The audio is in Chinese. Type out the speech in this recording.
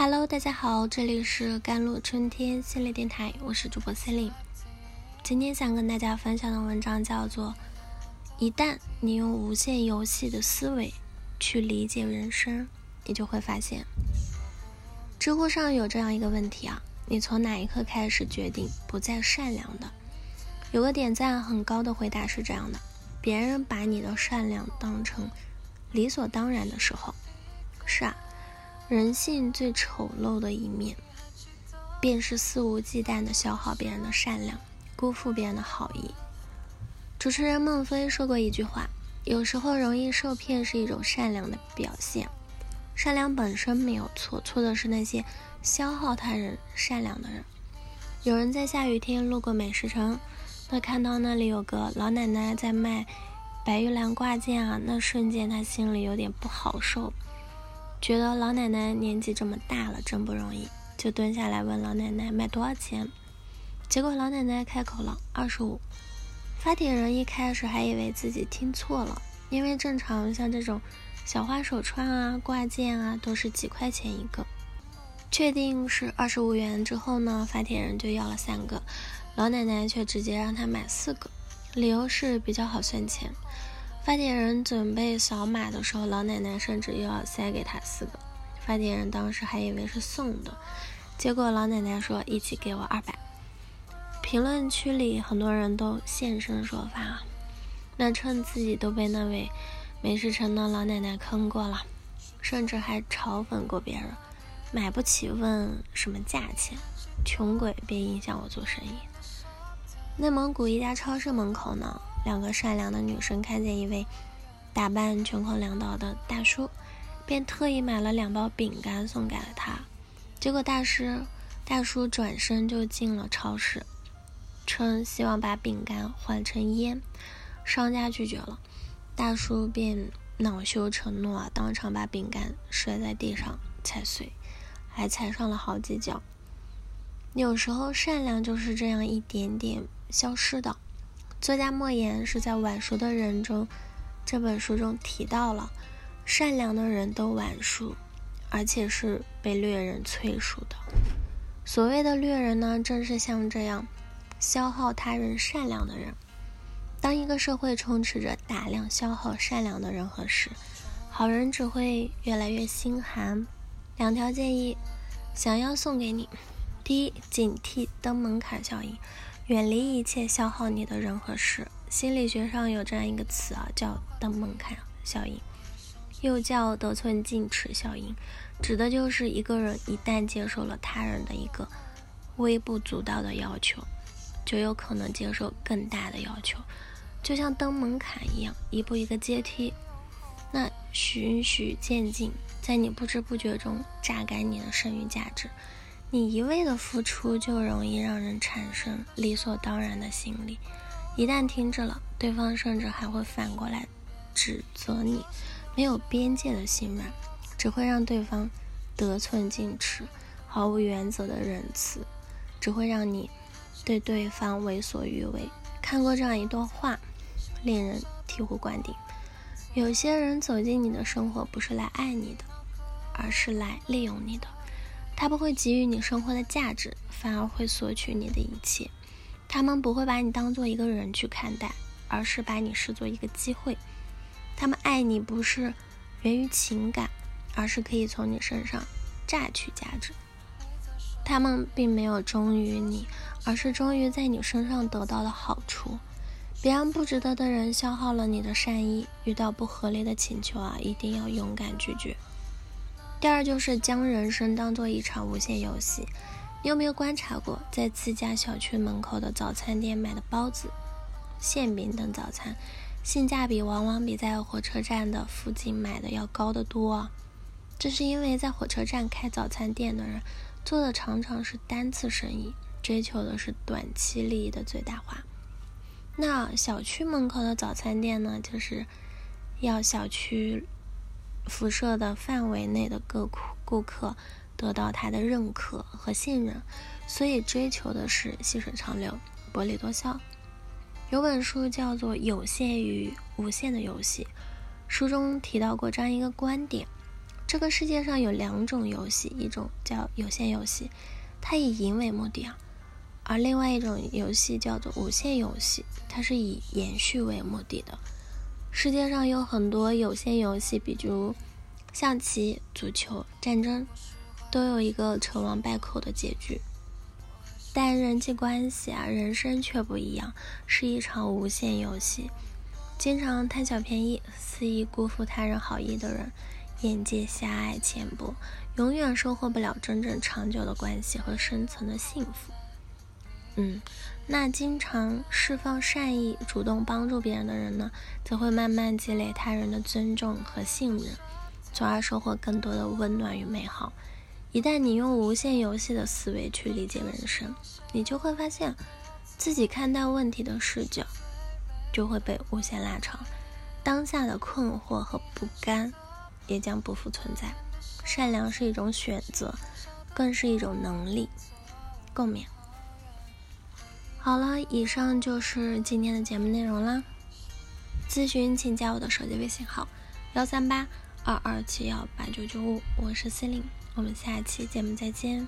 Hello，大家好，这里是甘露春天心理电台，我是主播 c e l i n e 今天想跟大家分享的文章叫做《一旦你用无限游戏的思维去理解人生，你就会发现》。知乎上有这样一个问题啊，你从哪一刻开始决定不再善良的？有个点赞很高的回答是这样的：别人把你的善良当成理所当然的时候，是啊。人性最丑陋的一面，便是肆无忌惮的消耗别人的善良，辜负别人的好意。主持人孟非说过一句话：“有时候容易受骗是一种善良的表现，善良本身没有错，错的是那些消耗他人善良的人。”有人在下雨天路过美食城，他看到那里有个老奶奶在卖白玉兰挂件啊，那瞬间他心里有点不好受。觉得老奶奶年纪这么大了，真不容易，就蹲下来问老奶奶卖多少钱。结果老奶奶开口了二十五。发帖人一开始还以为自己听错了，因为正常像这种小花手串啊、挂件啊都是几块钱一个。确定是二十五元之后呢，发帖人就要了三个，老奶奶却直接让他买四个，理由是比较好算钱。发帖人准备扫码的时候，老奶奶甚至又要塞给他四个。发帖人当时还以为是送的，结果老奶奶说一起给我二百。评论区里很多人都现身说法，那趁自己都被那位美食城的老奶奶坑过了，甚至还嘲讽过别人，买不起问什么价钱，穷鬼别影响我做生意。内蒙古一家超市门口呢。两个善良的女生看见一位打扮穷困潦倒的大叔，便特意买了两包饼干送给了他。结果大师大叔转身就进了超市，称希望把饼干换成烟。商家拒绝了，大叔便恼羞成怒啊，当场把饼干摔在地上踩碎，还踩上了好几脚。有时候善良就是这样一点点消失的。作家莫言是在《晚熟的人》中这本书中提到了，善良的人都晚熟，而且是被掠人催熟的。所谓的掠人呢，正是像这样消耗他人善良的人。当一个社会充斥着大量消耗善良的人和事，好人只会越来越心寒。两条建议想要送给你：第一，警惕登门槛效应。远离一切消耗你的人和事。心理学上有这样一个词啊，叫“登门槛效应”，又叫“得寸进尺效应”，指的就是一个人一旦接受了他人的一个微不足道的要求，就有可能接受更大的要求，就像登门槛一样，一步一个阶梯，那循序渐进，在你不知不觉中榨干你的剩余价值。你一味的付出，就容易让人产生理所当然的心理。一旦停止了，对方甚至还会反过来指责你没有边界的心软，只会让对方得寸进尺，毫无原则的仁慈，只会让你对对方为所欲为。看过这样一段话，令人醍醐灌顶：有些人走进你的生活，不是来爱你的，而是来利用你的。他不会给予你生活的价值，反而会索取你的一切。他们不会把你当做一个人去看待，而是把你视作一个机会。他们爱你不是源于情感，而是可以从你身上榨取价值。他们并没有忠于你，而是忠于在你身上得到的好处。别让不值得的人消耗了你的善意。遇到不合理的请求啊，一定要勇敢拒绝。第二就是将人生当做一场无限游戏。你有没有观察过，在自家小区门口的早餐店买的包子、馅饼等早餐，性价比往往比在火车站的附近买的要高得多？这是因为在火车站开早餐店的人做的常常是单次生意，追求的是短期利益的最大化。那小区门口的早餐店呢，就是要小区。辐射的范围内的各顾客得到他的认可和信任，所以追求的是细水长流、薄利多销。有本书叫做《有限与无限的游戏》，书中提到过这样一个观点：这个世界上有两种游戏，一种叫有限游戏，它以赢为目的啊；而另外一种游戏叫做无限游戏，它是以延续为目的的。世界上有很多有限游戏，比如象棋、足球、战争，都有一个成王败寇的结局。但人际关系啊，人生却不一样，是一场无限游戏。经常贪小便宜、肆意辜负他人好意的人。眼界狭隘浅薄，永远收获不了真正长久的关系和深层的幸福。嗯，那经常释放善意、主动帮助别人的人呢，则会慢慢积累他人的尊重和信任，从而收获更多的温暖与美好。一旦你用无限游戏的思维去理解人生，你就会发现自己看待问题的视角就会被无限拉长，当下的困惑和不甘。也将不复存在。善良是一种选择，更是一种能力。共勉。好了，以上就是今天的节目内容啦。咨询请加我的手机微信号：幺三八二二七幺八九九五，我是司令，我们下期节目再见。